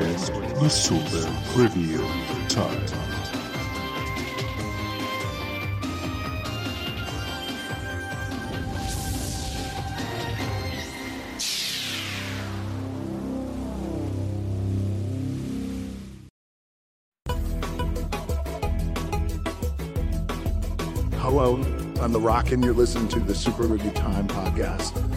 podcast do Super Review Time. Hello, I'm The Rock, and you're listening to the Super Review Time podcast.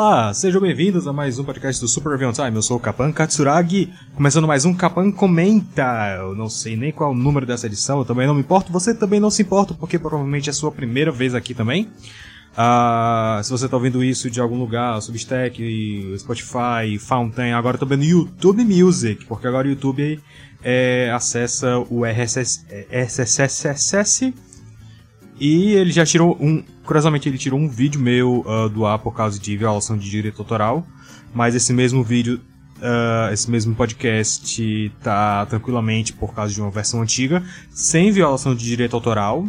Olá, sejam bem-vindos a mais um podcast do Super Review Time. Eu sou o Kapan Katsuragi, começando mais um Kapan Comenta. Eu não sei nem qual é o número dessa edição, eu também não me importo, você também não se importa, porque provavelmente é a sua primeira vez aqui também. Ah, se você está ouvindo isso de algum lugar, Substack, Spotify, Fountain, agora também no YouTube Music, porque agora o YouTube é, acessa o RSS, RSS e ele já tirou um. Curiosamente, ele tirou um vídeo meu uh, do ar por causa de violação de direito autoral. Mas esse mesmo vídeo, uh, esse mesmo podcast tá tranquilamente por causa de uma versão antiga, sem violação de direito autoral.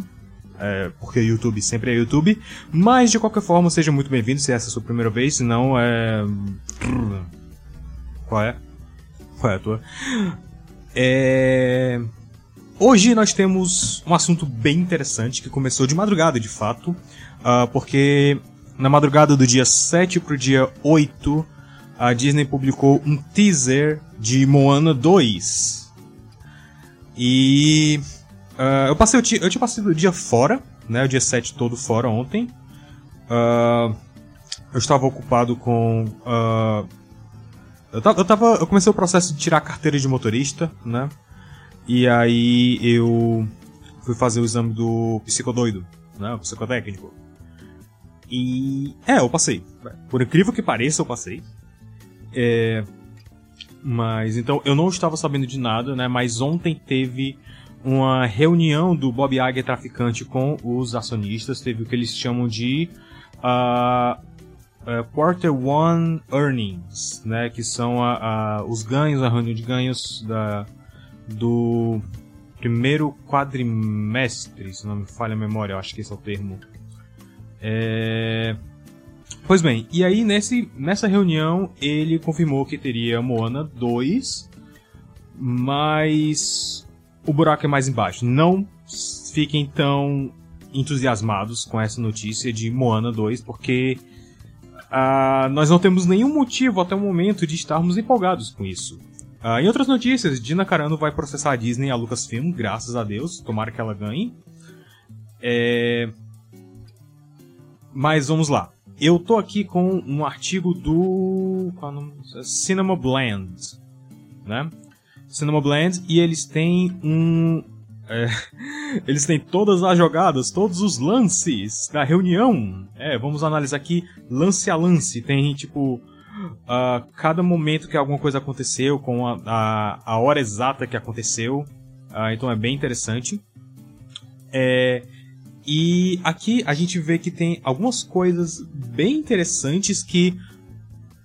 É, porque YouTube sempre é YouTube. Mas de qualquer forma, seja muito bem-vindo se essa é a sua primeira vez, se não é. Qual é? Qual é a tua? É. Hoje nós temos um assunto bem interessante que começou de madrugada, de fato, uh, porque na madrugada do dia 7 pro dia 8, a Disney publicou um teaser de Moana 2. E uh, eu passei o ti- eu tinha passado o dia fora, né, o dia 7 todo fora ontem. Uh, eu estava ocupado com eu tava, eu tava eu comecei o processo de tirar a carteira de motorista, né? E aí eu fui fazer o exame do psicodoido, né? O psicotécnico. E. É, eu passei. Por incrível que pareça, eu passei. É. Mas então, eu não estava sabendo de nada, né? Mas ontem teve uma reunião do Bob Iger traficante com os acionistas. Teve o que eles chamam de. ah, é, Quarter One Earnings, né? Que são a, a- os ganhos, a reunião de ganhos da, do primeiro quadrimestre, se não me falha a memória, eu acho que esse é o termo. É... Pois bem, e aí nesse, nessa reunião ele confirmou que teria Moana 2, mas o buraco é mais embaixo. Não fiquem tão entusiasmados com essa notícia de Moana 2, porque ah, nós não temos nenhum motivo até o momento de estarmos empolgados com isso. Ah, em outras notícias, Dina Carano vai processar a Disney e a Lucasfilm, graças a Deus, tomara que ela ganhe. É... Mas vamos lá. Eu tô aqui com um artigo do. Qual é o nome? Cinema Blend. Né? Cinema Blend, e eles têm um. é, eles têm todas as jogadas, todos os lances da reunião. É, vamos analisar aqui lance a lance. Tem tipo. Ah, cada momento que alguma coisa aconteceu, com a, a, a hora exata que aconteceu. Ah, então é bem interessante. É, e aqui a gente vê que tem algumas coisas bem interessantes que,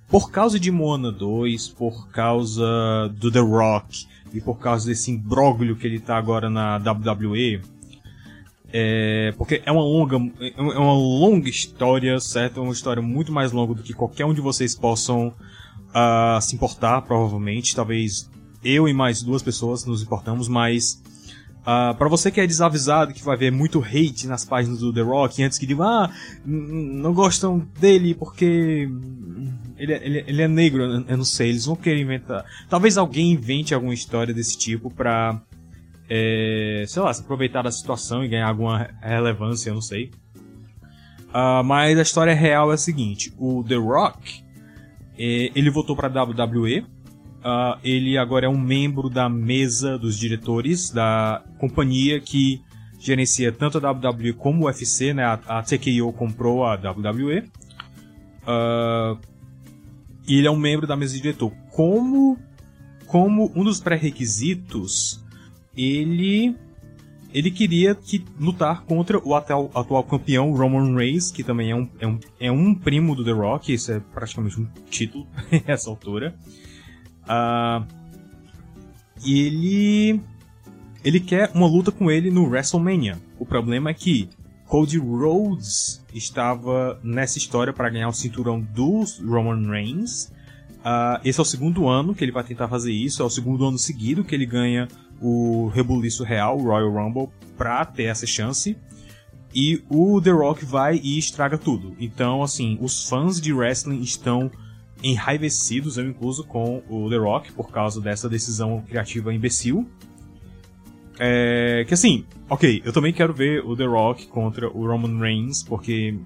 por causa de Moana 2, por causa do The Rock e por causa desse imbróglio que ele tá agora na WWE, é, porque é uma longa, é uma longa história, certo? É uma história muito mais longa do que qualquer um de vocês possam ah, se importar, provavelmente. Talvez eu e mais duas pessoas nos importamos, mas ah, para você que é desavisado, que vai ver muito hate nas páginas do The Rock, antes que digam, ah, não gostam dele porque ele, é- ele, é- ele é negro, eu não sei, eles vão querer inventar. Talvez alguém invente alguma história desse tipo pra, é, sei lá, se aproveitar da situação e ganhar alguma relevância, eu não sei. Ah, mas a história real é a seguinte: o The Rock eh, ele voltou pra WWE uh, ele agora é um membro da mesa dos diretores da companhia que gerencia tanto a WWE como o UFC, né? A, a TKO comprou a WWE. Uh, e ele é um membro da mesa de diretor. Como, como um dos pré-requisitos, ele ele queria que, lutar contra o atual, atual campeão Roman Reigns, que também é um, é, um, é um primo do The Rock, isso é praticamente um título essa altura. Uh, e ele ele quer uma luta com ele no WrestleMania. O problema é que Cody Rhodes estava nessa história para ganhar o cinturão do Roman Reigns. Uh, esse é o segundo ano que ele vai tentar fazer isso, é o segundo ano seguido que ele ganha o rebuliço real, o Royal Rumble, para ter essa chance. E o The Rock vai e estraga tudo. Então, assim, os fãs de wrestling estão enraivecidos, eu incluso, com o The Rock por causa dessa decisão criativa imbecil. É, que assim, ok, eu também quero ver o The Rock contra o Roman Reigns, porque,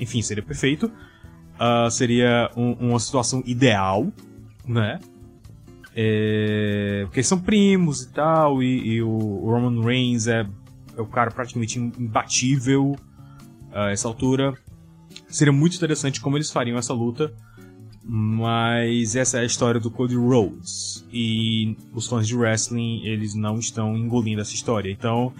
enfim, seria perfeito. Uh, seria um, uma situação ideal, né? É, porque são primos e tal, e, e o, Roman Reigns é, é o cara praticamente imbatível a essa altura. Seria muito interessante como eles fariam essa luta. Mas essa é a história do Cody Rhodes. E os fãs de wrestling, eles não estão engolindo essa história. Então,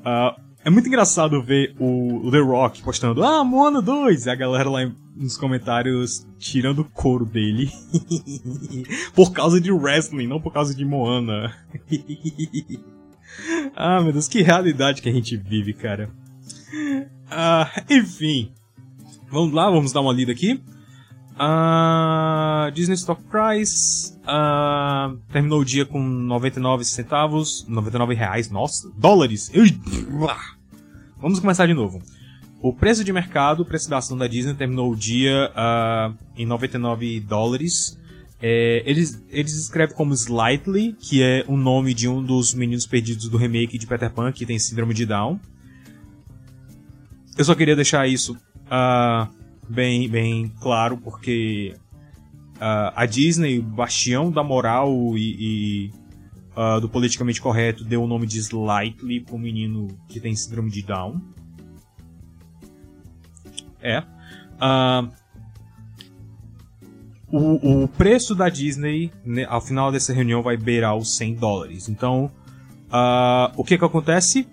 uh, é muito engraçado ver o, The Rock postando, ah, Moana 2! E a galera lá nos comentários tirando o couro dele. por causa de wrestling, não por causa de Moana. ah, meu Deus, que realidade que a gente vive, cara. Ah, enfim. Vamos lá, vamos dar uma lida aqui. Uh, Disney Stock Price uh, terminou o dia com 99 centavos, 99 reais, nossa, dólares. Vamos começar de novo. O preço de mercado, o preço da ação da Disney terminou o dia uh, em 99 dólares. É, eles, eles escrevem como Slightly, que é o nome de um dos meninos perdidos do remake de Peter Pan, que tem síndrome de Down. Eu só queria deixar isso uh, bem, bem claro, porque uh, a Disney, o bastião da moral e, e uh, do politicamente correto, deu o nome de Slightly pro menino que tem síndrome de Down. É. Uh, o, o preço da Disney, né, ao final dessa reunião, vai beirar os 100 dólares. Então, uh, o que que acontece?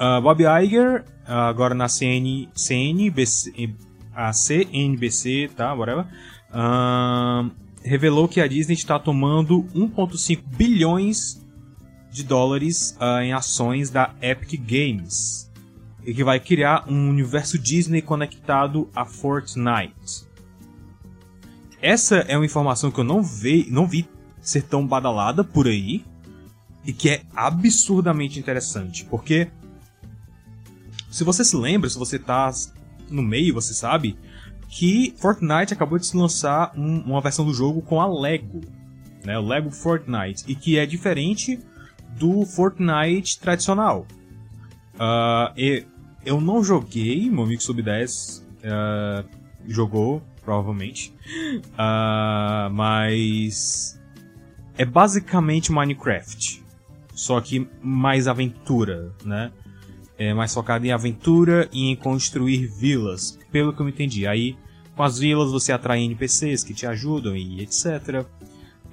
Uh, Bob Iger, agora na CN, CNBC, a CNBC, tá, whatever, uh, revelou que a Disney está tomando 1,5 bilhões de dólares uh, em ações da Epic Games e que vai criar um universo Disney conectado a Fortnite. Essa é uma informação que eu não vi, não vi ser tão badalada por aí e que é absurdamente interessante, porque se você se lembra, se você está no meio, você sabe, que Fortnite acabou de se lançar um, uma versão do jogo com a Lego, né, o Lego Fortnite, e que é diferente do Fortnite tradicional. Uh, eu não joguei, meu amigo sub 10 uh, jogou, provavelmente, uh, mas é basicamente Minecraft, só que mais aventura, né? é mais focado em aventura e em construir vilas, pelo que eu entendi. Aí, com as vilas você atrai NPCs que te ajudam e etc.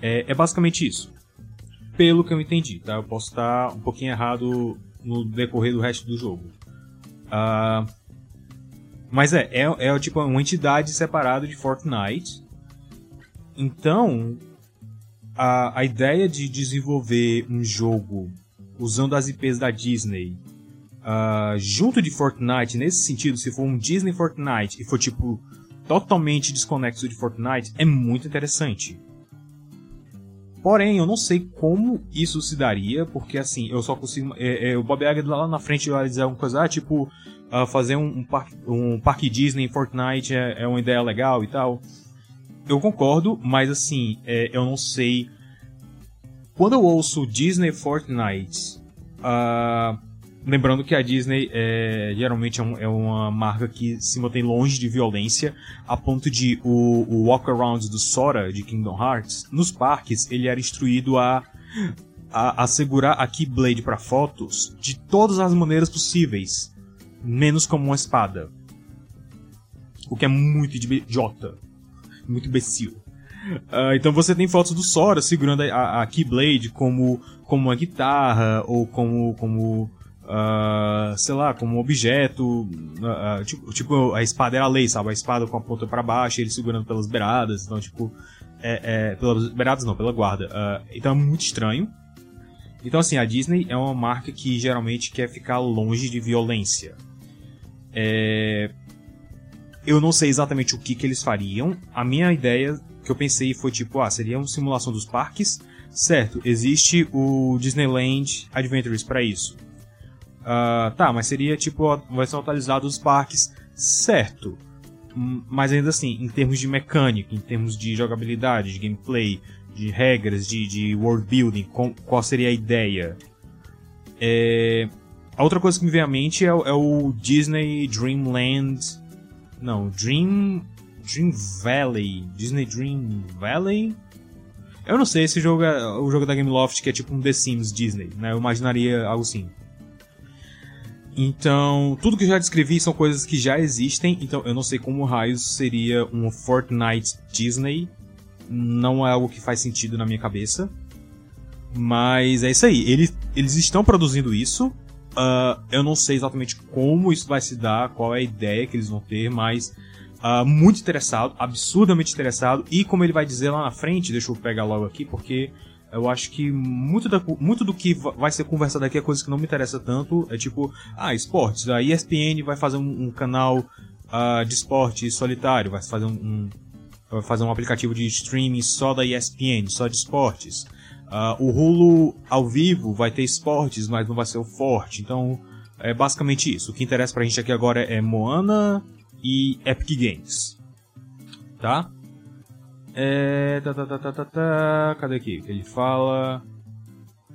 É, é basicamente isso. Pelo que eu entendi, tá? Eu posso estar um pouquinho errado no decorrer do resto do jogo. Uh, mas é, é, é tipo uma entidade separada de Fortnite. Então, a, a ideia de desenvolver um jogo usando as IPs da Disney uh, junto de Fortnite, nesse sentido, se for um Disney Fortnite e for tipo totalmente desconexo de Fortnite, é muito interessante. Porém, eu não sei como isso se daria, porque assim, eu só consigo. É, é, o Bob Iger lá na frente vai dizer alguma coisa, ah, tipo, uh, fazer um, um, parque, um parque Disney em Fortnite é, é, uma ideia legal e tal. Eu concordo, mas assim, é, eu não sei. Quando eu ouço Disney Fortnite, uh, lembrando que a Disney é, geralmente é, um- é uma marca que se mantém longe de violência, a ponto de o, o walk-around do Sora de Kingdom Hearts, nos parques, ele era instruído a, a, a segurar a Keyblade para fotos de todas as maneiras possíveis, menos como uma espada. O que é muito idiota. Muito imbecil. Ah, então você tem fotos do Sora segurando a- a Keyblade como, como uma guitarra, ou como, como ah, sei lá, como um objeto. ah, tipo, tipo, a espada era a lei, sabe? A espada com a ponta pra baixo, ele segurando pelas beiradas. Então, tipo, é, é, pelas beiradas não, pela guarda. Ah, então é muito estranho. Então, assim, a Disney é uma marca que geralmente quer ficar longe de violência. É, eu não sei exatamente o que, que eles fariam. A minha ideia que eu pensei foi tipo, ah, seria uma simulação dos parques. Certo, existe o Disneyland Adventures para isso. Ah, tá, mas seria tipo a versão atualizada dos parques. Certo. Hum, Mas ainda assim, em termos de mecânica, em termos de jogabilidade, de gameplay, de regras, de, de world building, com- qual seria a ideia? É, A outra coisa que me vem à mente é, o- é o Disney Dreamland. Não, Dream. Dream Valley. Disney Dream Valley? Eu não sei, esse jogo é o jogo da Gameloft que é tipo um The Sims Disney, né? Eu imaginaria algo assim. Então, tudo que eu já descrevi são coisas que já existem, então eu não sei como raios seria um Fortnite Disney. Não é algo que faz sentido na minha cabeça. Mas é isso aí, eles, eles estão produzindo isso. Ah, eu não sei exatamente como isso vai se dar, qual é a ideia que eles vão ter, mas ah, muito interessado, absurdamente interessado. E como ele vai dizer lá na frente, deixa eu pegar logo aqui, porque eu acho que muito, da- muito do que va- vai ser conversado aqui é coisa que não me interessa tanto. É tipo, ah, esportes. A ESPN vai fazer um, um canal ah, de esporte solitário, vai fazer um, um- vai fazer um aplicativo de streaming só da ESPN, só de esportes. Ah, o Hulu ao vivo vai ter esportes, mas não vai ser o forte. Então, é basicamente isso. O que interessa pra gente aqui agora é Moana e Epic Games. Tá? É. Tá, tá, tá, tá, tá, tá. Cadê aqui? Ele fala.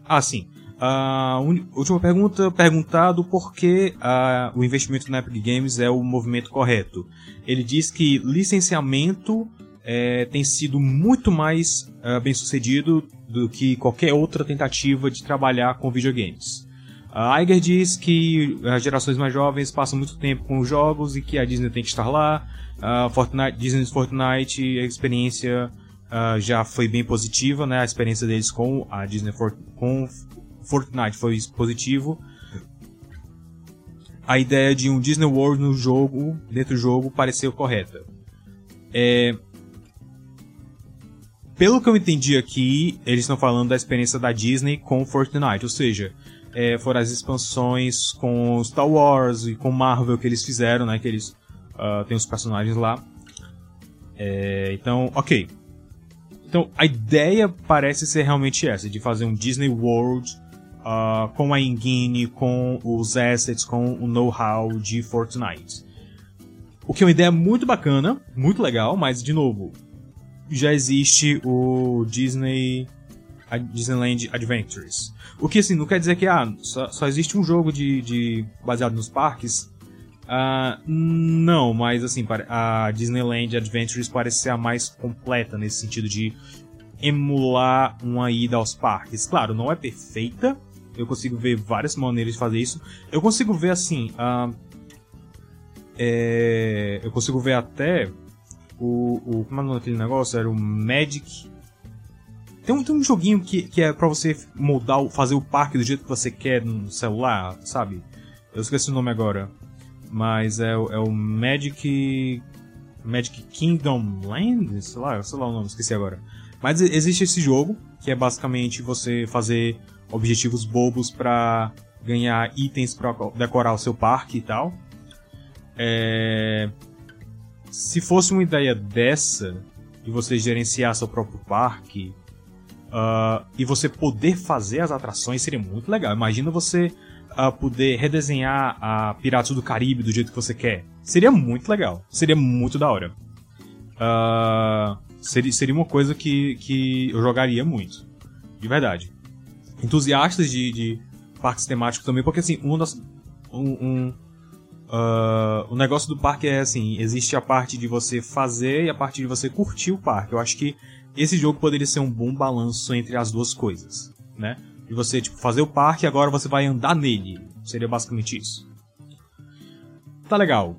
Ah, sim. A uni- última pergunta, perguntado por que ah, o investimento na Epic Games é o movimento correto. Ele diz que licenciamento eh, tem sido muito mais ah, bem sucedido do que qualquer outra tentativa de trabalhar com videogames. A Iger diz que as gerações mais jovens passam muito tempo com os jogos e que a Disney tem que estar lá. A Fortnite, Disney's Fortnite, a experiência ah, já foi bem positiva, né? A experiência deles com a Disney For- com Fortnite foi positivo. A ideia de um Disney World no jogo, dentro do jogo, pareceu correta. É, pelo que eu entendi aqui, eles estão falando da experiência da Disney com Fortnite, ou seja, é, foram as expansões com Star Wars e com Marvel que eles fizeram, né? Que eles ah, têm os personagens lá. É, então, ok. Então, a ideia parece ser realmente essa, de fazer um Disney World ah, com a engine, com os assets, com o know-how de Fortnite. O que é uma ideia muito bacana, muito legal, mas, de novo, já existe o Disney Disneyland Adventures. O que assim, não quer dizer que ah, só, só existe um jogo de, de baseado nos parques. Ah, não, mas assim, a Disneyland Adventures parece ser a mais completa nesse sentido de emular uma ida aos parques. Claro, não é perfeita. Eu consigo ver várias maneiras de fazer isso. Eu consigo ver assim. ah, é, eu consigo ver até o, o. Como é o nome daquele negócio? Era o Magic. Tem um, tem um joguinho que, que é pra você moldar, fazer o parque do jeito que você quer no celular, sabe? Eu esqueci o nome agora. Mas é, o- é o Magic. Magic Kingdom Land? Sei lá, sei lá o nome, esqueci agora. Mas existe esse jogo, que é basicamente você fazer objetivos bobos pra ganhar itens pra decorar o seu parque e tal. É... Se fosse uma ideia dessa, de você gerenciar seu próprio parque, ah, e você poder fazer as atrações, seria muito legal. Imagina você ah, poder redesenhar a Piratas do Caribe do jeito que você quer. Seria muito legal. Seria muito da hora. Ah, seria, seria uma coisa que, que eu jogaria muito. De verdade. Entusiastas de, de parques temáticos também, porque assim, um das, um, um uh, o negócio do parque é assim, existe a parte de você fazer e a parte de você curtir o parque. Eu acho que esse jogo poderia ser um bom balanço entre as duas coisas, né? De você tipo fazer o parque e agora você vai andar nele. Seria basicamente isso. Tá legal.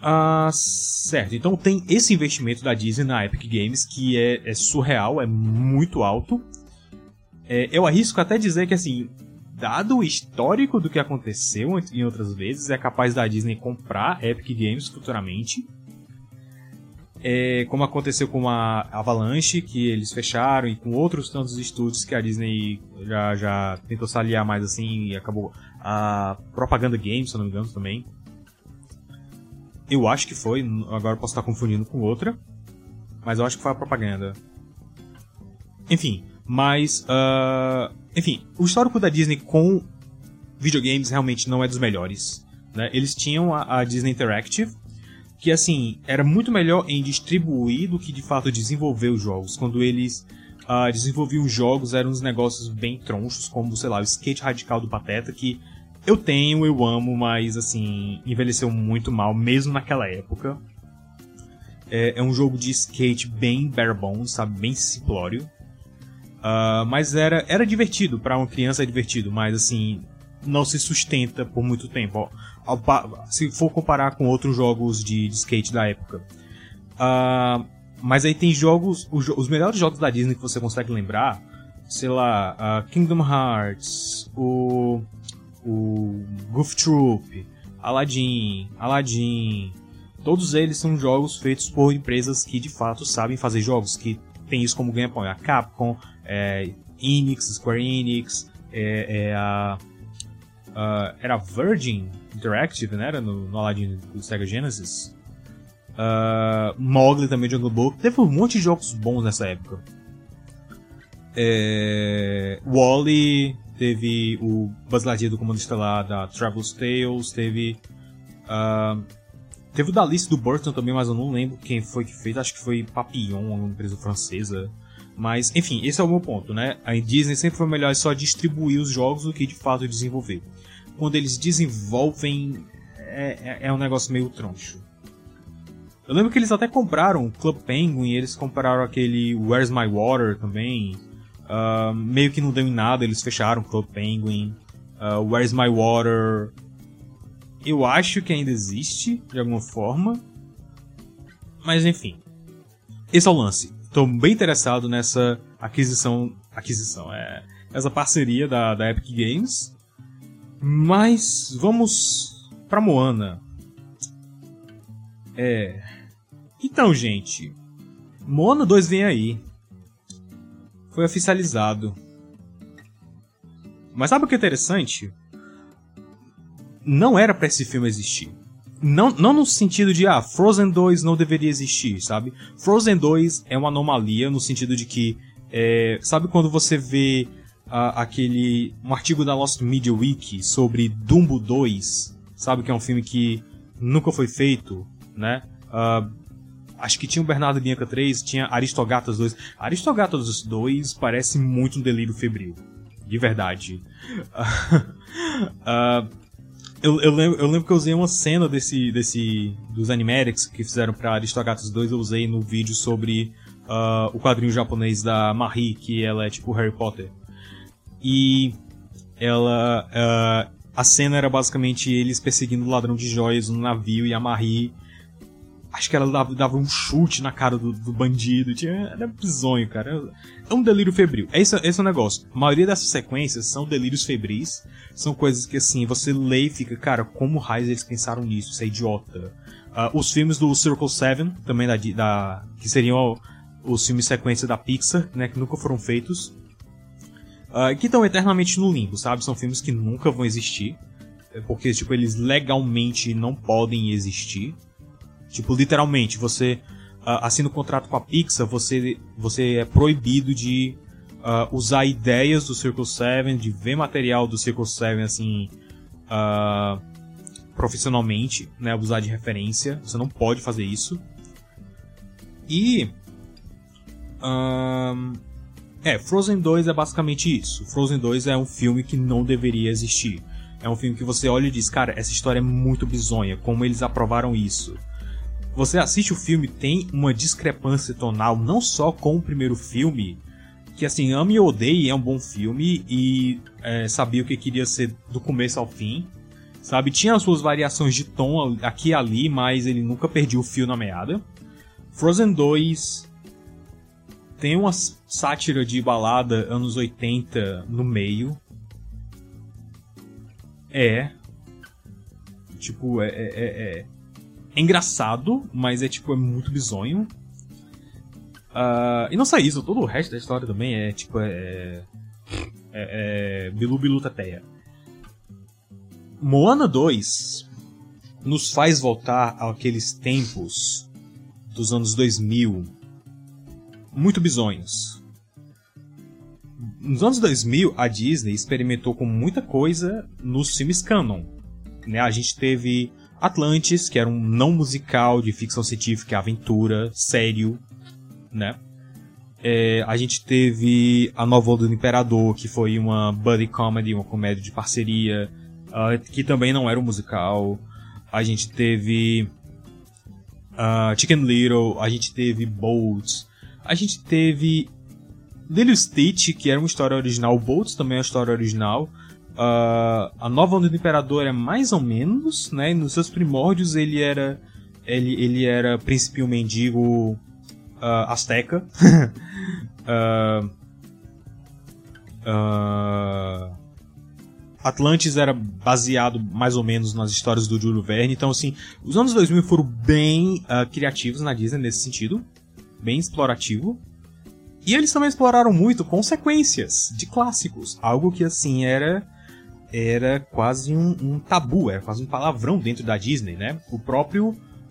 Ah, certo, então tem esse investimento da Disney na Epic Games que é, é surreal, é muito alto. É, eu arrisco até dizer que, assim, dado o histórico do que aconteceu em outras vezes, é capaz da Disney comprar Epic Games futuramente. É, como aconteceu com a Avalanche, que eles fecharam, e com outros tantos estúdios que a Disney já, já tentou se aliar mais assim, e acabou. A Propaganda Games, se não me engano, também. Eu acho que foi, agora posso estar confundindo com outra, mas eu acho que foi a Propaganda. Enfim, mas, uh, enfim, o histórico da Disney com videogames realmente não é dos melhores. Né? Eles tinham a, a Disney Interactive, que assim, era muito melhor em distribuir do que de fato desenvolver os jogos. Quando eles uh, desenvolviam jogos, eram uns negócios bem tronchos, como, sei lá, o skate radical do Pateta, que eu tenho, eu amo, mas assim, envelheceu muito mal, mesmo naquela época. É, é um jogo de skate bem bare bones, sabe? Bem simplório. Uh, mas era, era divertido, para uma criança é divertido, mas assim, não se sustenta por muito tempo. Se for comparar com outros jogos de, de skate da época. Uh, mas aí tem jogos, os, os, melhores jogos da Disney que você consegue lembrar, sei lá, uh, Kingdom Hearts, o, o Goof Troop, Aladdin, Aladdin. Todos eles são jogos feitos por empresas que de fato sabem fazer jogos, que tem isso como ganha-pão. A Capcom, é, Enix, Square Enix, é, é a, a, era Virgin Interactive, né? Era no, no Aladdin do Sega Genesis. Uh, Mowgli também de Jungle Book. Teve um monte de jogos bons nessa época. É, Wally, teve o Buzz do Comando Estelar da Travel's Tales, teve uh, teve o da lista do Burton também, mas eu não lembro quem foi que fez, acho que foi Papillon, uma empresa francesa. Mas, enfim, esse é o meu ponto, né? A Disney sempre foi melhor só distribuir os jogos do que de fato desenvolver. Quando eles desenvolvem, é, é, é um negócio meio troncho. Eu lembro que eles até compraram Club Penguin, eles compraram aquele Where's My Water também. Uh, meio que não deu em nada, eles fecharam Club Penguin. Uh, Where's My Water. Eu acho que ainda existe, de alguma forma. Mas enfim. Esse é o lance estou bem interessado nessa aquisição. Aquisição, é. Essa parceria da, da Epic Games. Mas vamos pra Moana. É. Então, gente. Moana 2 vem aí. Foi oficializado. Mas sabe o que é interessante? Não era para esse filme existir. Não, não no sentido de, ah, Frozen 2 não deveria existir, sabe? Frozen 2 é uma anomalia no sentido de que, é, sabe quando você vê aquele, um artigo da Lost Media Wiki sobre Dumbo 2, sabe? Que é um filme que nunca foi feito, né? Uh, acho que tinha o Bernardo Bianca 3, tinha Aristogatas 2. Aristogatas 2 parece muito um delírio febril. De verdade. uh, Eu, eu, lembro, eu lembro que eu usei uma cena desse, desse dos Animatics que fizeram pra Aristogatos 2, eu usei no vídeo sobre uh, o quadrinho japonês da Marie, que ela é tipo Harry Potter. E ela. Uh, a cena era basicamente eles perseguindo o ladrão de joias no navio e a Marie. Acho que ela dava, dava um chute na cara do, do bandido. Tinha, era bizonho, cara. É um delírio febril. Esse, esse é o negócio. A maioria dessas sequências são delírios febris são coisas que assim, você lê e fica, cara, como raios eles pensaram nisso? Isso é idiota. Uh, os filmes do Circle Seven, também da, da que seriam os filmes sequência da Pixar, né, que nunca foram feitos, uh, que estão eternamente no limbo, sabe? São filmes que nunca vão existir, é porque tipo eles legalmente não podem existir. Tipo, literalmente, você uh, assina um contrato com a Pixar, você você é proibido de uh, usar ideias do Circle 7, de ver material do Circle 7 assim uh, profissionalmente, né, usar de referência. Você não pode fazer isso. E É, Frozen 2 é basicamente isso. Frozen 2 é um filme que não deveria existir. É um filme que você olha e diz, cara, essa história é muito bizonha, como eles aprovaram isso. Você assiste o filme, tem uma discrepância tonal, não só com o primeiro filme, que assim, ame e odeie, é um bom filme e é, sabia o que queria ser do começo ao fim. Sabe, tinha as suas variações de tom aqui e ali, mas ele nunca perdia o fio na meada. Frozen 2 tem uma sátira de balada anos 80 no meio. É. Tipo, é, é, é, é, é engraçado, mas é tipo, é muito bizonho. Uh, e não só isso, todo o resto da história também é tipo. É. É. é Bilu Bilu Tateia. Moana 2 nos faz voltar àqueles tempos dos anos 2000 muito bizonhos. Nos anos 2000, a Disney experimentou com muita coisa nos filmes canon. Né? A gente teve Atlantis, que era um não musical de ficção científica, aventura, sério, né? É, a gente teve A Nova Onda do Imperador, que foi uma buddy comedy, uma comédia de parceria, uh, que também não era um musical. A gente teve uh, Chicken Little, a gente teve Bolt, a gente teve Lilo Stitch, que era uma história original, Boltz também é uma história original. Uh, a Nova Onda do Imperador é mais ou menos, né? Nos seus primórdios ele era ele, ele era príncipe um mendigo uh, Azteca. uh, uh, Atlantis era baseado mais ou menos nas histórias do Júlio Verne. Então, assim, os anos 2000 foram bem uh, criativos na Disney nesse sentido. Bem explorativo. E eles também exploraram muito consequências de clássicos. Algo que, assim, era era quase um, um tabu, era quase um palavrão dentro da Disney, né? O próprio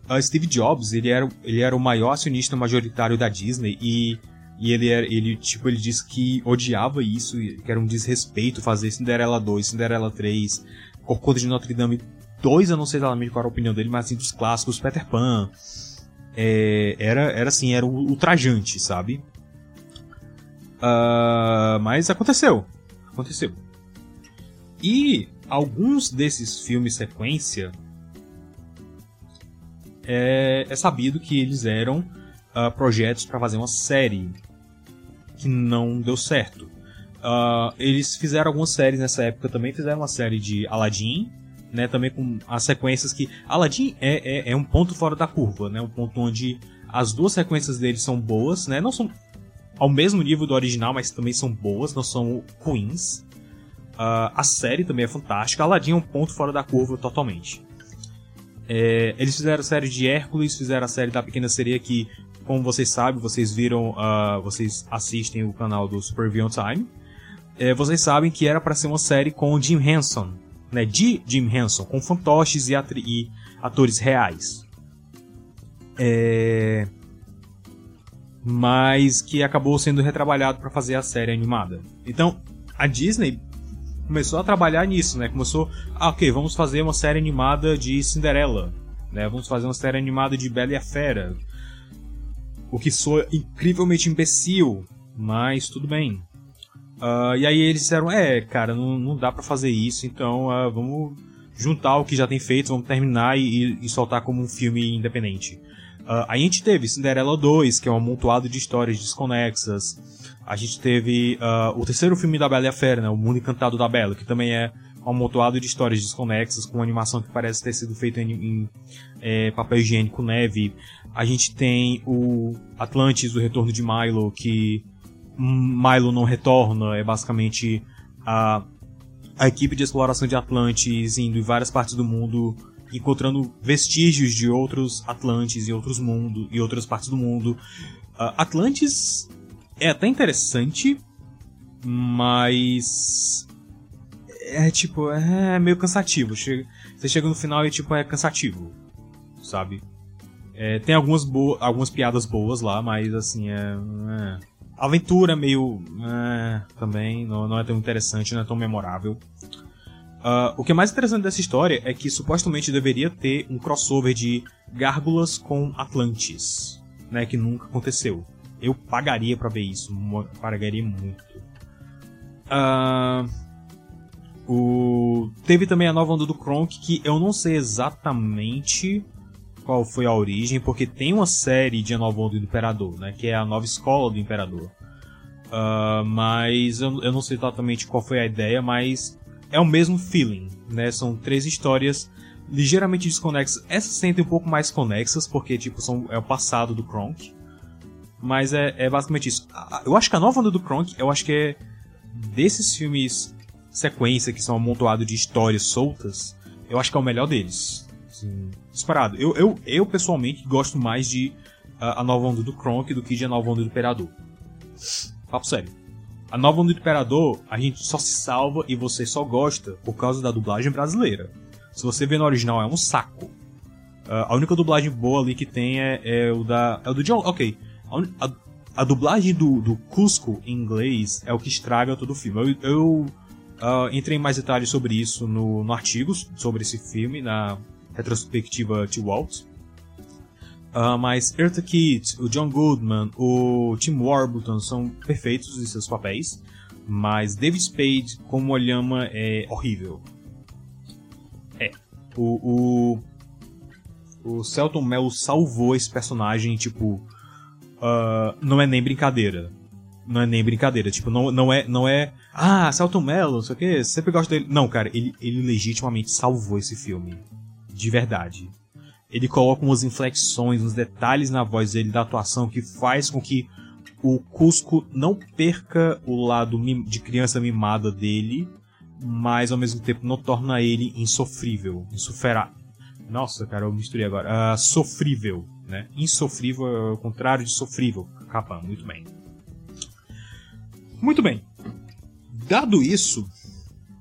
uh, Steve Jobs, ele era, ele era o maior acionista majoritário da Disney e, e ele, era, ele, tipo, ele disse que odiava isso, que era um desrespeito fazer Cinderela 2, Cinderela 3, Corcunda de Notre Dame 2, eu não sei exatamente qual era a opinião dele, mas assim, dos clássicos, Peter Pan, é, era, era assim, era ultrajante, sabe? Uh, mas aconteceu. Aconteceu. E alguns desses filmes sequência é, é sabido que eles eram uh, projetos para fazer uma série que não deu certo. Uh, eles fizeram algumas séries nessa época também, fizeram uma série de Aladdin, né, também com as sequências que Aladdin é, é, é, um ponto fora da curva, né, um ponto onde as duas sequências deles são boas, né, não são ao mesmo nível do original, mas também são boas, não são ruins. Uh, a série também é fantástica. Aladdin é um ponto fora da curva totalmente. É, eles fizeram a série de Hércules, fizeram a série da Pequena Sereia que, como vocês sabem, vocês viram, uh, vocês assistem o canal do Super Beyond Time. É, vocês sabem que era para ser uma série com Jim Henson, né, de Jim Henson, com fantoches e, e atores reais. É... Mas que acabou sendo retrabalhado para fazer a série animada. Então, a Disney começou a trabalhar nisso, né? Começou, ah, ok, vamos fazer uma série animada de Cinderela, né? Vamos fazer uma série animada de Bela e a Fera. O que soa incrivelmente imbecil, mas tudo bem. Uh, e aí eles disseram, é, cara, não, não dá para fazer isso, então uh, vamos juntar o que já tem feito, vamos terminar e, e soltar como um filme independente. Uh, a gente teve Cinderela 2, que é um amontoado de histórias desconexas. A gente teve o terceiro filme da Bela e a Fera, né, O Mundo Encantado da Bela, que também é um amontoado de histórias desconexas, com animação que parece ter sido feita em, em é, papel higiênico neve. A gente tem o Atlantis, o Retorno de Milo, que Milo não retorna, é basicamente a, a equipe de exploração de Atlantis indo em várias partes do mundo encontrando vestígios de outros Atlantes e outros mundos e outras partes do mundo. Uh, Atlantis é até interessante, mas é tipo é meio cansativo. Chega, você chega no final e tipo é cansativo, sabe? É, tem algumas algumas piadas boas lá, mas assim é, é aventura meio é, também não, não é tão interessante, não é tão memorável. Uh, o que é mais interessante dessa história é que supostamente deveria ter um crossover de Gárgulas com Atlantis, né, que nunca aconteceu. eu pagaria pra ver isso. Pagaria muito. Uh, o... Teve também a nova onda do Kronk, que eu não sei exatamente qual foi a origem, porque tem uma série de A Nova Onda do Imperador, né? Que é a nova escola do Imperador. Uh, mas eu, eu não sei exatamente qual foi a ideia, mas é o mesmo feeling, né? São três histórias ligeiramente desconexas. Essas sentem um pouco mais conexas, porque tipo, são, é o passado do Kronk. Mas é, é basicamente isso. Eu acho que a nova onda do Kronk, eu acho que é desses filmes sequência que são amontoados de histórias soltas, eu acho que é o melhor deles. Assim, disparado. Eu, eu, eu pessoalmente gosto mais de uh, a nova onda do Kronk do que de a nova onda do Imperador. Papo sério. A nova onda do Imperador, a gente só se salva e você só gosta por causa da dublagem brasileira. Se você vê no original, é um saco. Uh, a única dublagem boa ali que tem é, é o da. É o do John. Ok. A, a, a dublagem do, do Cusco em inglês é o que estraga todo o filme. Eu, eu uh, entrei em mais detalhes sobre isso no, no artigo sobre esse filme, na retrospectiva de Walt. Uh, mas Eartha Kitt, o John Goodman, o Tim Warburton são perfeitos em seus papéis, mas David Spade como Olhama é horrível. É. O, o, o Celton Mello salvou esse personagem, tipo, uh, não é nem brincadeira. Não é nem brincadeira, tipo, não, não é, não é, ah, Celton Mello, não sei o que, sempre gosta dele. Não, cara, ele, ele legitimamente salvou esse filme. De verdade. Ele coloca umas inflexões, uns detalhes na voz dele, da atuação, que faz com que o Cusco não perca o lado de criança mimada dele, mas ao mesmo tempo não torna ele insofrível, insufera... Nossa, cara, eu misturei agora. Uh, sofrível, né? Insofrível é o contrário de sofrível. Capa, muito bem. Muito bem. Dado isso,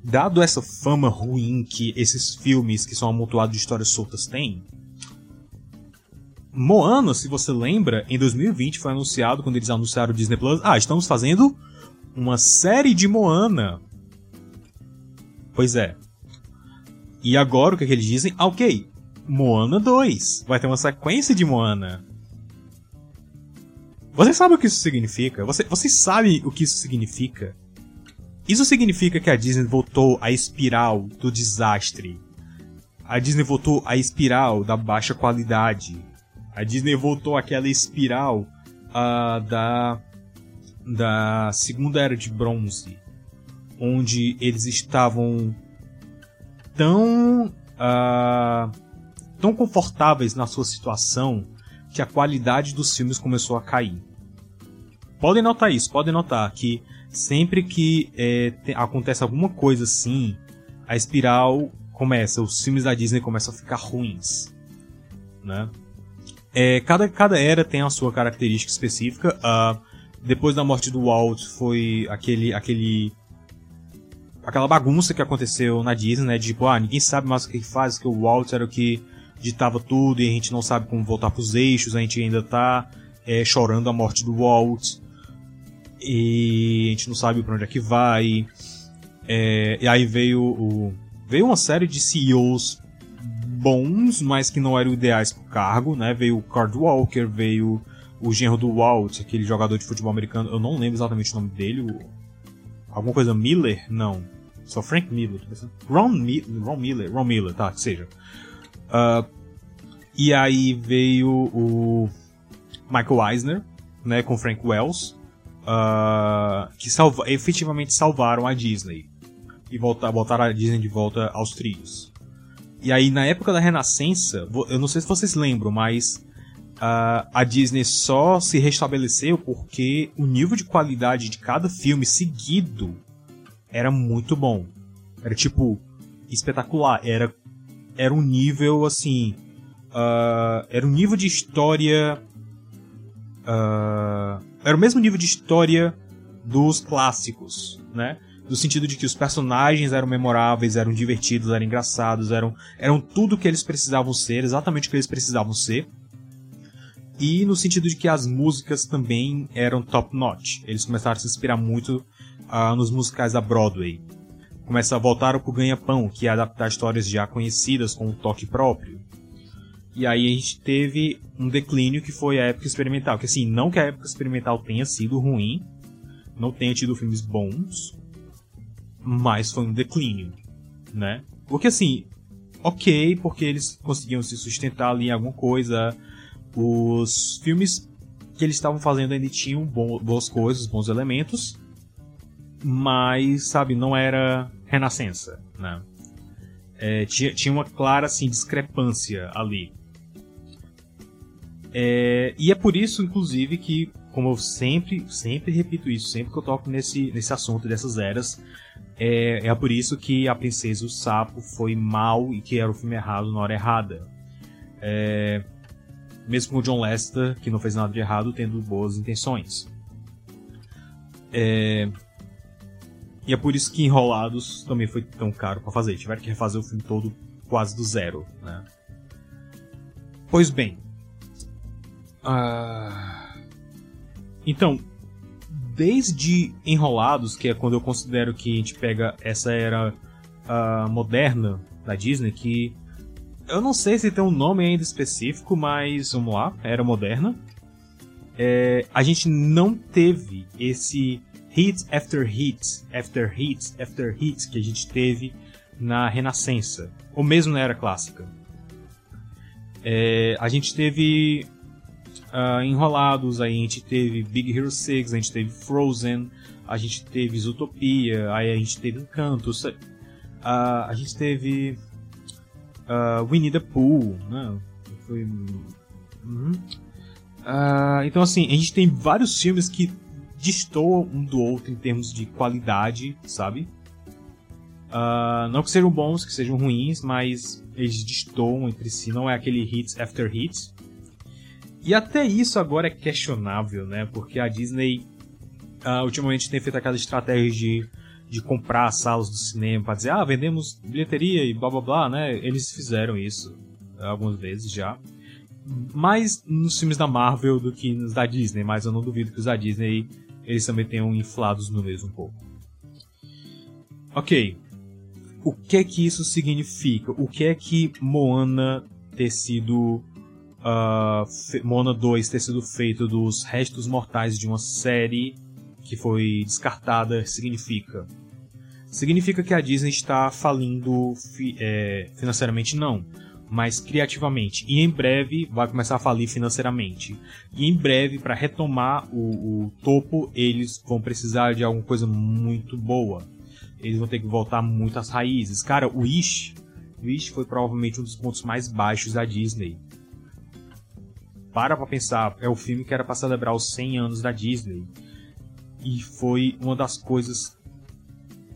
dado essa fama ruim que esses filmes que são amontoados de histórias soltas têm, Moana, se você lembra, em 2020 foi anunciado quando eles anunciaram o Disney Plus, ah, estamos fazendo uma série de Moana. Pois é. E agora o que, é que eles dizem? Ah, ok, Moana 2. Vai ter uma sequência de Moana. Você sabe o que isso significa? Você, você sabe o que isso significa? Isso significa que a Disney voltou à espiral do desastre. A Disney voltou à espiral da baixa qualidade. A Disney voltou àquela espiral uh, da, da Segunda Era de Bronze. Onde eles estavam tão. Uh, tão confortáveis na sua situação que a qualidade dos filmes começou a cair. Podem notar isso, podem notar que sempre que é, te, acontece alguma coisa assim, a espiral começa, os filmes da Disney começam a ficar ruins, né? É, cada, cada era tem a sua característica específica. Uh, depois da morte do Walt foi aquele aquele aquela bagunça que aconteceu na Disney, né? Tipo, ah, ninguém sabe mais o que faz, que o Walt era o que ditava tudo e a gente não sabe como voltar pros eixos, a gente ainda tá é, chorando a morte do Walt e a gente não sabe para onde é que vai. É, e aí veio o, veio uma série de CEOs bons, mas que não eram ideais pro cargo, né? Veio o Card Walker, veio o genro do Walt, aquele jogador de futebol americano, eu não lembro exatamente o nome dele, alguma coisa Miller? Não. Só Frank Miller. Ron, Mi Ron Miller, Ron Miller, tá, que seja. Uh, e aí veio o Michael Eisner, né, com Frank Wells, uh, que salva, efetivamente salvaram a Disney e voltar, botaram a Disney de volta aos trilhos. E aí, na época da Renascença, eu não sei se vocês lembram, mas uh, a Disney só se restabeleceu porque o nível de qualidade de cada filme seguido era muito bom. Era tipo espetacular. Era, era um nível assim. Uh, era um nível de história. Uh, era o mesmo nível de história dos clássicos, né? No sentido de que os personagens eram memoráveis, eram divertidos, eram engraçados, eram, eram tudo que eles precisavam ser, exatamente o que eles precisavam ser. E no sentido de que as músicas também eram top notch. Eles começaram a se inspirar muito uh, nos musicais da Broadway. Começaram a voltar pro ganha-pão, que é adaptar histórias já conhecidas com um toque próprio. E aí a gente teve um declínio que foi a época experimental. Que assim, não que a época experimental tenha sido ruim, não tenha tido filmes bons, mas foi um declínio, né? Porque assim, ok, porque eles conseguiam se sustentar ali em alguma coisa. Os filmes que eles estavam fazendo ainda tinham boas coisas, bons elementos, mas, sabe, não era renascença, né? É, tinha, tinha uma clara, assim, discrepância ali. É, e é por isso, inclusive, que, como eu sempre, sempre repito isso, sempre que eu toco nesse, nesse assunto dessas eras, é, é por isso que A Princesa e o Sapo foi mal e que era o filme errado na hora errada. É, mesmo com o John Lester, que não fez nada de errado, tendo boas intenções. É, e é por isso que Enrolados também foi tão caro para fazer. Tiveram que refazer o filme todo quase do zero, né? Pois bem. Uh... Então, desde Enrolados, que é quando eu considero que a gente pega essa era uh, moderna da Disney, que eu não sei se tem um nome ainda específico, mas vamos lá, era moderna. É, a gente não teve esse hit after hit, after hit, after hit que a gente teve na Renascença, ou mesmo na Era Clássica. É, a gente teve uh, Enrolados, aí a gente teve Big Hero 6, a gente teve Frozen, a gente teve Zootopia, aí a gente teve Encanto, uh, a gente teve uh, Winnie the Pooh, né? Foi... Uhum. Uh, então assim, a gente tem vários filmes que destoam um do outro em termos de qualidade, sabe? Uh, não que sejam bons, que sejam ruins, mas eles destoam entre si, não é aquele hits after hits. E até isso agora é questionável, né? Porque a Disney uh, ultimamente tem feito aquela estratégia de, de comprar salas do cinema para dizer, ah, vendemos bilheteria e blá blá blá, né? Eles fizeram isso algumas vezes já. Mais nos filmes da Marvel do que nos da Disney, mas eu não duvido que os da Disney eles também tenham inflado os números um pouco. Ok. O que é que isso significa? O que é que Moana ter sido uh, Mona 2 ter sido feito dos restos mortais de uma série que foi descartada significa? Significa que a Disney está falindo fi é, financeiramente? Não. Mas criativamente. E em breve vai começar a falir financeiramente. E em breve, para retomar o, o topo, eles vão precisar de alguma coisa muito boa. Eles vão ter que voltar muito às raízes. Cara, o Wish, Wish foi provavelmente um dos pontos mais baixos da Disney para pra pensar, é o filme que era para celebrar os 100 anos da Disney. E foi uma das coisas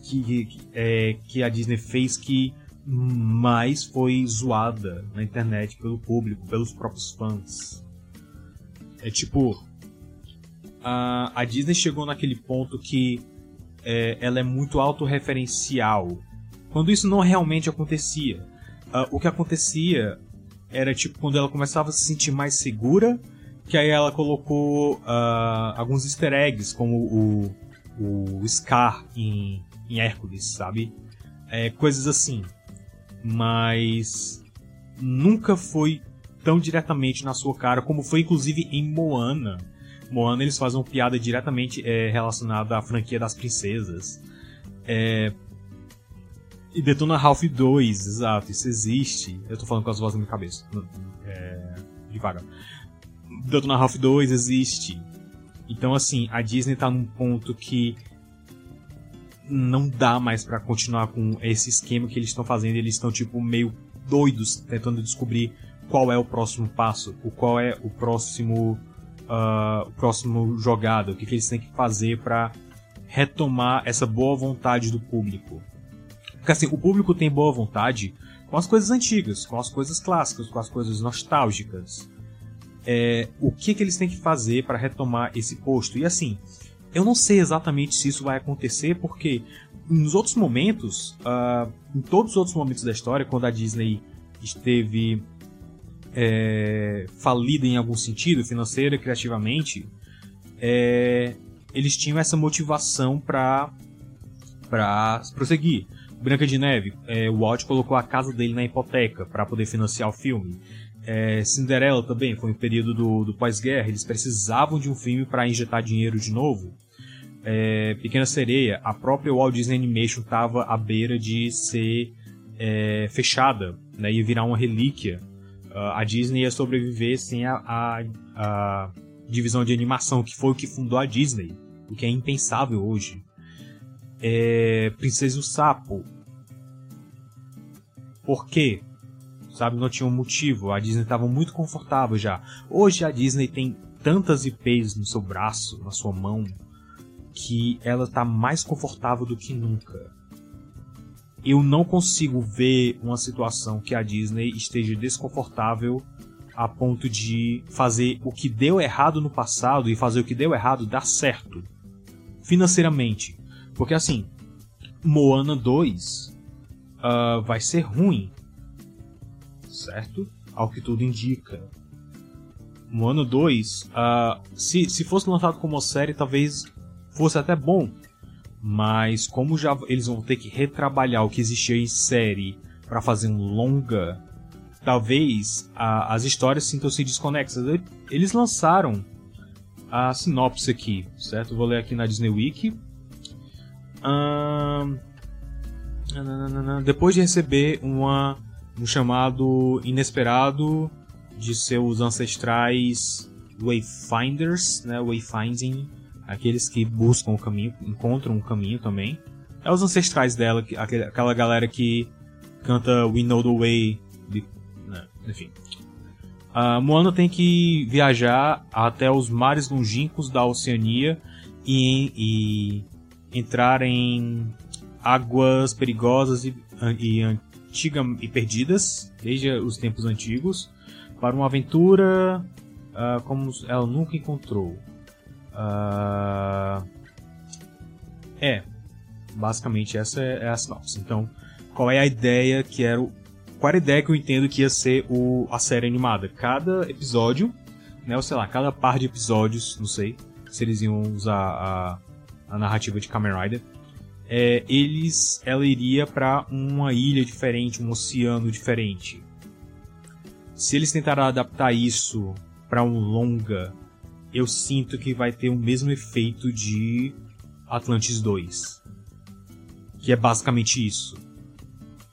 que, que, é, que a Disney fez que mais foi zoada na internet pelo público, pelos próprios fãs. É tipo. A, a Disney chegou naquele ponto que é, ela é muito autorreferencial. Quando isso não realmente acontecia. Uh, o que acontecia era tipo quando ela começava a se sentir mais segura, que aí ela colocou uh, alguns easter eggs, como o, o Scar em, em Hércules, sabe? É, coisas assim. Mas nunca foi tão diretamente na sua cara como foi inclusive em Moana. Moana eles fazem uma piada diretamente é, relacionada à franquia das princesas. É, e Detona Ralph 2, exato, isso existe. Eu tô falando com as vozes na minha cabeça. É, devagar. Detona Ralph 2 existe. Então, assim, a Disney tá num ponto que não dá mais para continuar com esse esquema que eles estão fazendo. Eles estão, tipo, meio doidos tentando descobrir qual é o próximo passo, o qual é o próximo, uh, o próximo jogada, o que, que eles têm que fazer para retomar essa boa vontade do público. Porque assim, o público tem boa vontade com as coisas antigas, com as coisas clássicas, com as coisas nostálgicas. É, o que, que eles têm que fazer para retomar esse posto? E assim, eu não sei exatamente se isso vai acontecer, porque nos outros momentos, uh, em todos os outros momentos da história, quando a Disney esteve é, falida em algum sentido, financeira, criativamente, é, eles tinham essa motivação para para prosseguir. Branca de Neve, é, o Walt colocou a casa dele na hipoteca para poder financiar o filme. É, Cinderela também foi um período do, do pós-guerra, eles precisavam de um filme para injetar dinheiro de novo. É, Pequena Sereia, a própria Walt Disney Animation estava à beira de ser é, fechada, né, ia virar uma relíquia. Uh, a Disney ia sobreviver sem a, a, a divisão de animação, que foi o que fundou a Disney, o que é impensável hoje. É, Princesa e o Sapo. Por quê? Sabe, não tinha um motivo. A Disney estava muito confortável já. Hoje a Disney tem tantas IPs no seu braço, na sua mão, que ela está mais confortável do que nunca. Eu não consigo ver uma situação que a Disney esteja desconfortável a ponto de fazer o que deu errado no passado e fazer o que deu errado dar certo financeiramente. Porque assim, Moana 2 uh, ah, vai ser ruim, certo? Ao que tudo indica. Moana 2, uh, ah, se, se fosse lançado como série, talvez fosse até bom. Mas como já eles vão ter que retrabalhar o que existia em série para fazer um longa, talvez a, as histórias sintam-se desconexas. Eles lançaram a sinopse aqui, certo? Vou ler aqui na Disney Wiki. Depois de receber uma, um chamado inesperado de seus ancestrais Wayfinders, né? Wayfinding, aqueles que buscam o caminho, encontram o caminho também. É os ancestrais dela, aquela galera que canta We Know the Way, né? enfim. Uh, Moana tem que viajar até os mares longínquos da Oceania e, e entrar em águas perigosas e, e, antiga, e perdidas, desde os tempos antigos, para uma aventura uh, como ela nunca encontrou. Uh, é, basicamente essa é, é a sinopse. Então, qual é a ideia que era o, qual era a ideia que eu entendo que ia ser o, a série animada? Cada episódio, né, ou sei lá, cada par de episódios, não sei se eles iam usar a, a narrativa de Kamen Rider, é, eles, ela iria para uma ilha diferente, um oceano diferente. Se eles tentaram adaptar isso para um longa, eu sinto que vai ter o mesmo efeito de Atlantis 2. Que é basicamente isso.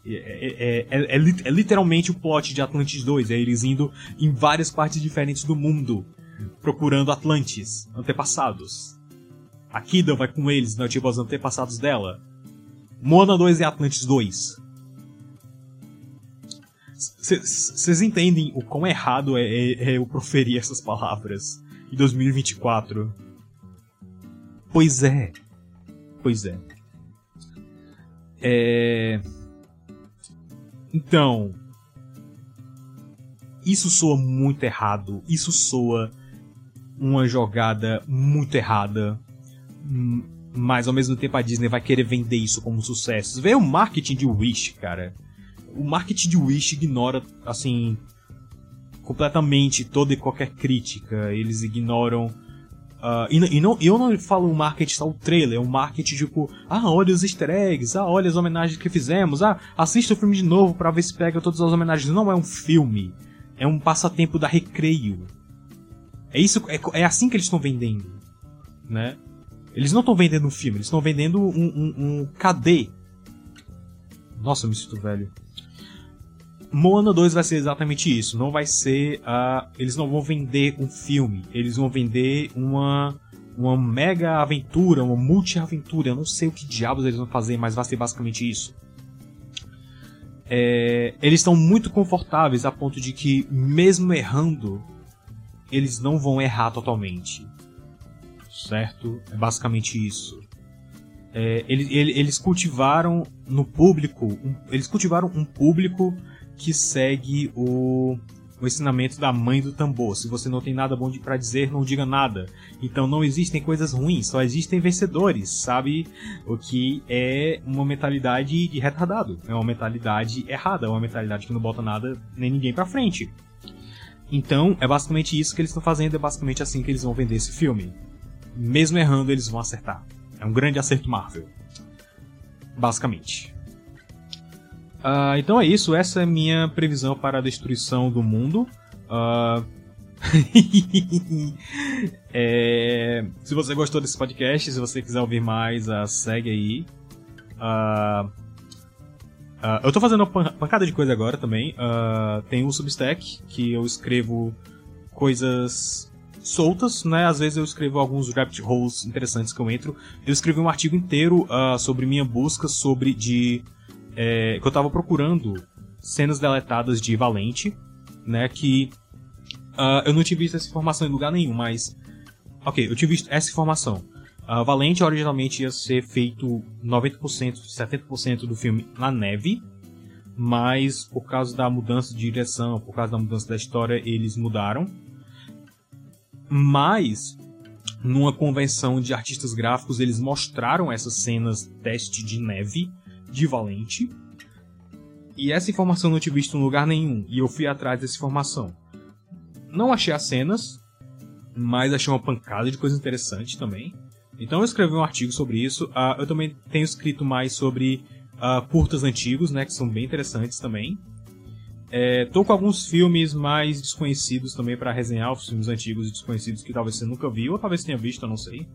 É, é, é, é, literalmente o plot de Atlantis 2. É eles indo em várias partes diferentes do mundo procurando Atlantis, antepassados. A Kida vai com eles, né, tipo os antepassados dela. Moana 2 e Atlantis 2. Vocês entendem o quão errado é, é, é eu proferir essas palavras em 2024? Pois é. Pois é. É. Então. Isso soa muito errado. Isso soa uma jogada muito errada mas ao mesmo tempo a Disney vai querer vender isso como sucesso. Vê o marketing de Wish, cara. O marketing de Wish ignora, assim, completamente toda e qualquer crítica. Eles ignoram. Uh, e, e, não, eu não falo o marketing só o trailer, é um marketing tipo, ah, olha os easter eggs, ah, olha as homenagens que fizemos, ah, assista o filme de novo para ver se pega todas as homenagens. Não é um filme, é um passatempo da recreio. É isso, é, é assim que eles estão vendendo, né? Eles não estão vendendo um filme, eles estão vendendo um, um, um KD. Nossa, eu me sinto velho. Moana 2 vai ser exatamente isso. Não vai ser. Uh, eles não vão vender um filme. Eles vão vender uma. Uma mega aventura, uma multi-aventura. Eu não sei o que diabos eles vão fazer, mas vai ser basicamente isso. É, eles estão muito confortáveis a ponto de que, mesmo errando, eles não vão errar totalmente certo? É basicamente isso. É, eles, eles cultivaram no público, um, eles cultivaram um público que segue o, o ensinamento da mãe do tambor. Se você não tem nada bom para dizer, não diga nada. Então não existem coisas ruins, só existem vencedores, sabe? O que é uma mentalidade de retardado. É uma mentalidade errada, é uma mentalidade que não bota nada nem ninguém pra frente. Então, é basicamente isso que eles estão fazendo, é basicamente assim que eles vão vender esse filme mesmo errando, eles vão acertar. É um grande acerto Marvel. Basicamente. Uh, então é isso, essa é minha previsão para a destruição do mundo. Uh... é... Se você gostou desse podcast, se você quiser ouvir mais, uh, segue aí. Eu tô fazendo uma pancada de coisa agora também. Tem o Substack, que eu escrevo coisas soltas, né? Às vezes eu escrevo alguns rabbit holes interessantes que eu entro. Eu escrevi um artigo inteiro uh, sobre minha busca sobre de... É, que eu tava procurando cenas deletadas de Valente, né? Que eu não tinha visto essa informação em lugar nenhum, mas... Ok, eu tinha visto essa informação. Uh, Valente originalmente ia ser feito 90%, 70% do filme na neve, mas por causa da mudança de direção, por causa da mudança da história, eles mudaram. Mas numa convenção de artistas gráficos, eles mostraram essas cenas teste de neve de Valente. E essa informação eu não tinha visto em lugar nenhum, e eu fui atrás dessa informação. Não achei as cenas, mas achei uma pancada de coisa interessante também. Então eu escrevi um artigo sobre isso. Uh, eu também tenho escrito mais sobre uh, curtas antigos, né, que são bem interessantes também. É, tô com alguns filmes mais desconhecidos também para resenhar, os filmes antigos e desconhecidos que talvez você nunca viu, ou talvez tenha visto, eu não sei.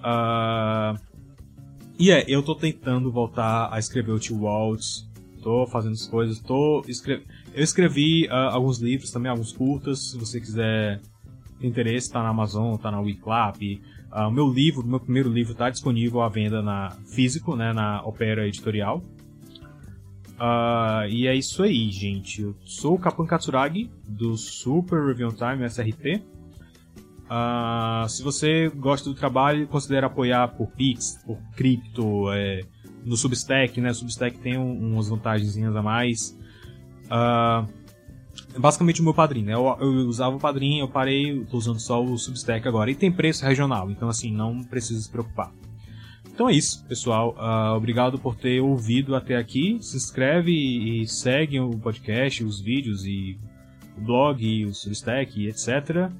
Uh, e é, eu tô tentando voltar a escrever o Tio Waltz, tô fazendo as coisas, tô. Eu escrevi uh, alguns livros também, alguns curtas, se você quiser ter interesse, tá na Amazon, tá na Wiclap, Uh, o meu livro, meu primeiro livro, está disponível à venda na físico, né, na Opera Editorial. Uh, e é isso aí, gente. Eu sou o Kapan Katsuragi, do Super Review Time SRT. Uh, ah, se você gosta do trabalho, considere apoiar por Pix, por cripto, é, no Substack, né? O Substack tem um, umas vantagens a mais. Uh, basicamente o meu padrinho, né? Eu, eu, usava o padrinho, eu parei, tô usando só o Substack agora. E tem preço regional, então assim, não precisa se preocupar. Então é isso, pessoal. Uh, obrigado por ter ouvido até aqui. Se inscreve e, e segue o podcast, os vídeos e o blog, o Substack, etc.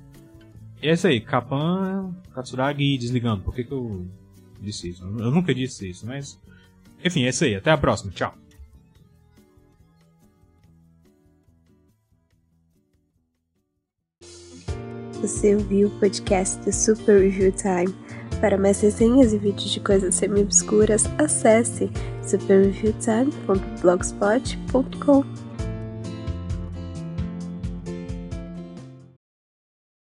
E é isso aí, Kapan, Katsuragi desligando. Por que, que eu disse isso? Eu nunca disse isso, mas. Enfim, é isso aí. Até a próxima. Tchau. Você ouviu o podcast do Super Review Time. Para mais resenhas e vídeos de coisas semi-obscuras, acesse superreviewtime.blogspot.com.